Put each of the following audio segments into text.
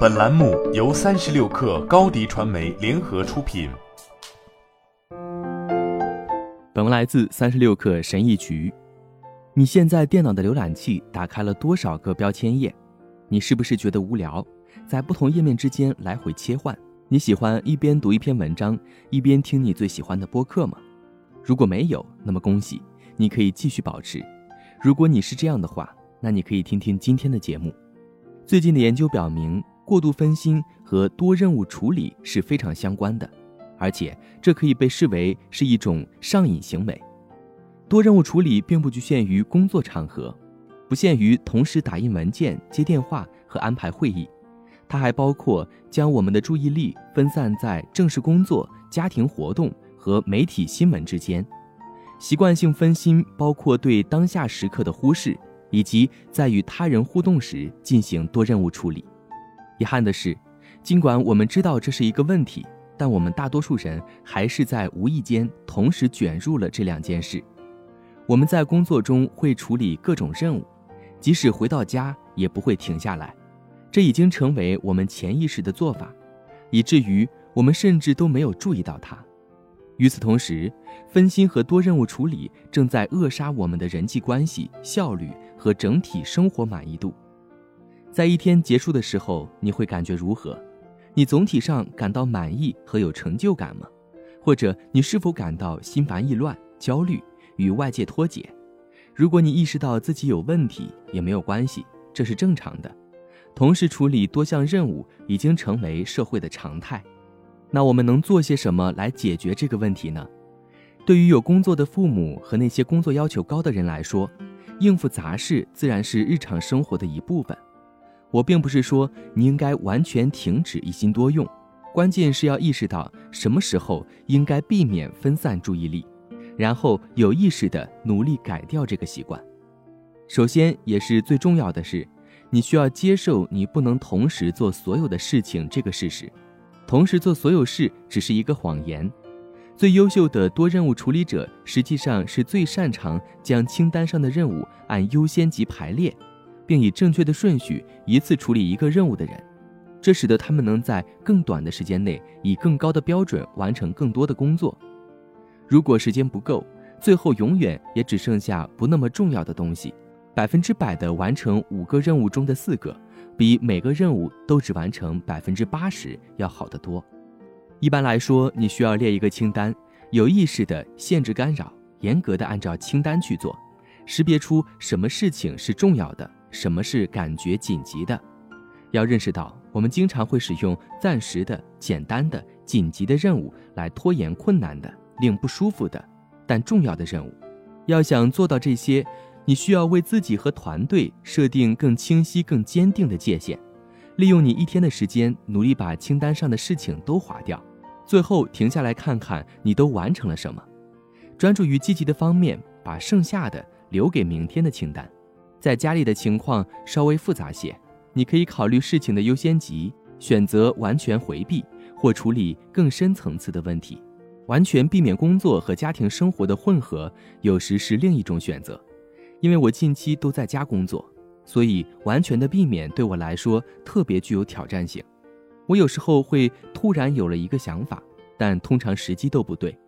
本栏目由三十六氪高低传媒联合出品。本文来自三十六氪神译局。你现在电脑的浏览器打开了多少个标签页？你是不是觉得无聊，在不同页面之间来回切换？你喜欢一边读一篇文章，一边听你最喜欢的播客吗？如果没有，那么恭喜，你可以继续保持。如果你是这样的话，那你可以听听今天的节目。最近的研究表明，过度分心和多任务处理是非常相关的，而且这可以被视为是一种上瘾行为。多任务处理并不局限于工作场合，不限于同时打印文件、接电话和安排会议，它还包括将我们的注意力分散在正式工作、家庭活动和媒体新闻之间。习惯性分心包括对当下时刻的忽视，以及在与他人互动时进行多任务处理。遗憾的是，尽管我们知道这是一个问题，但我们大多数人还是在无意间同时卷入了这两件事。我们在工作中会处理各种任务，即使回到家也不会停下来，这已经成为我们潜意识的做法，以至于我们甚至都没有注意到它。与此同时，分心和多任务处理正在扼杀我们的人际关系效率和整体生活满意度。在一天结束的时候，你会感觉如何？你总体上感到满意和有成就感吗？或者你是否感到心烦意乱、焦虑？与外界脱节。如果你意识到自己有问题，也没有关系，这是正常的。同时处理多项任务已经成为社会的常态。那我们能做些什么来解决这个问题呢？对于有工作的父母和那些工作要求高的人来说，应付杂事自然是日常生活的一部分。我并不是说你应该完全停止一心多用，关键是要意识到什么时候应该避免分散注意力。然后有意识地努力改掉这个习惯。首先，也是最重要的是，你需要接受你不能同时做所有的事情这个事实。同时做所有事只是一个谎言。最优秀的多任务处理者实际上是最擅长将清单上的任务按优先级排列，并以正确的顺序一次处理一个任务的人。这使得他们能在更短的时间内以更高的标准完成更多的工作。如果时间不够，最后永远也只剩下不那么重要的东西。百分之百的完成五个任务中的四个，比每个任务都只完成百分之八十要好得多。一般来说，你需要列一个清单，有意识的限制干扰，严格的按照清单去做，识别出什么事情是重要的，什么是感觉紧急的。要认识到，我们经常会使用暂时的、简单的、紧急的任务来拖延困难的。令不舒服的，但重要的任务，要想做到这些，你需要为自己和团队设定更清晰、更坚定的界限。利用你一天的时间，努力把清单上的事情都划掉，最后停下来看看你都完成了什么。专注于积极的方面，把剩下的留给明天的清单。在家里的情况稍微复杂些，你可以考虑事情的优先级，选择完全回避或处理更深层次的问题。完全避免工作和家庭生活的混合，有时是另一种选择。因为我近期都在家工作，所以完全的避免对我来说特别具有挑战性。我有时候会突然有了一个想法，但通常时机都不对。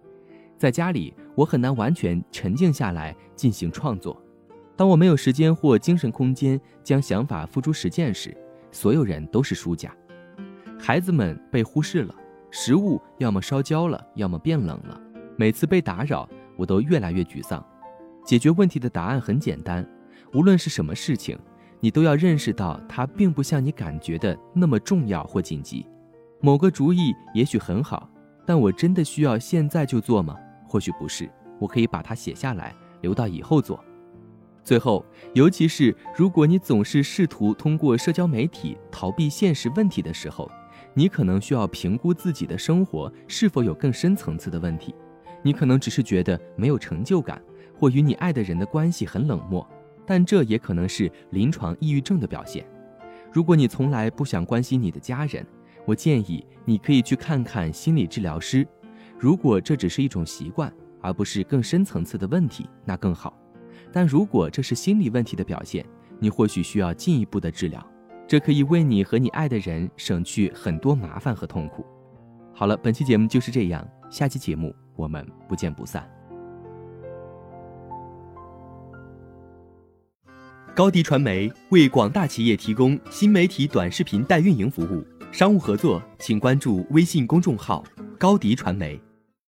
在家里，我很难完全沉静下来进行创作。当我没有时间或精神空间将想法付诸实践时，所有人都是输家。孩子们被忽视了。食物要么烧焦了，要么变冷了。每次被打扰，我都越来越沮丧。解决问题的答案很简单：无论是什么事情，你都要认识到它并不像你感觉的那么重要或紧急。某个主意也许很好，但我真的需要现在就做吗？或许不是。我可以把它写下来，留到以后做。最后，尤其是如果你总是试图通过社交媒体逃避现实问题的时候。你可能需要评估自己的生活是否有更深层次的问题。你可能只是觉得没有成就感，或与你爱的人的关系很冷漠，但这也可能是临床抑郁症的表现。如果你从来不想关心你的家人，我建议你可以去看看心理治疗师。如果这只是一种习惯，而不是更深层次的问题，那更好。但如果这是心理问题的表现，你或许需要进一步的治疗。这可以为你和你爱的人省去很多麻烦和痛苦。好了，本期节目就是这样，下期节目我们不见不散。高迪传媒为广大企业提供新媒体短视频代运营服务，商务合作请关注微信公众号“高迪传媒”。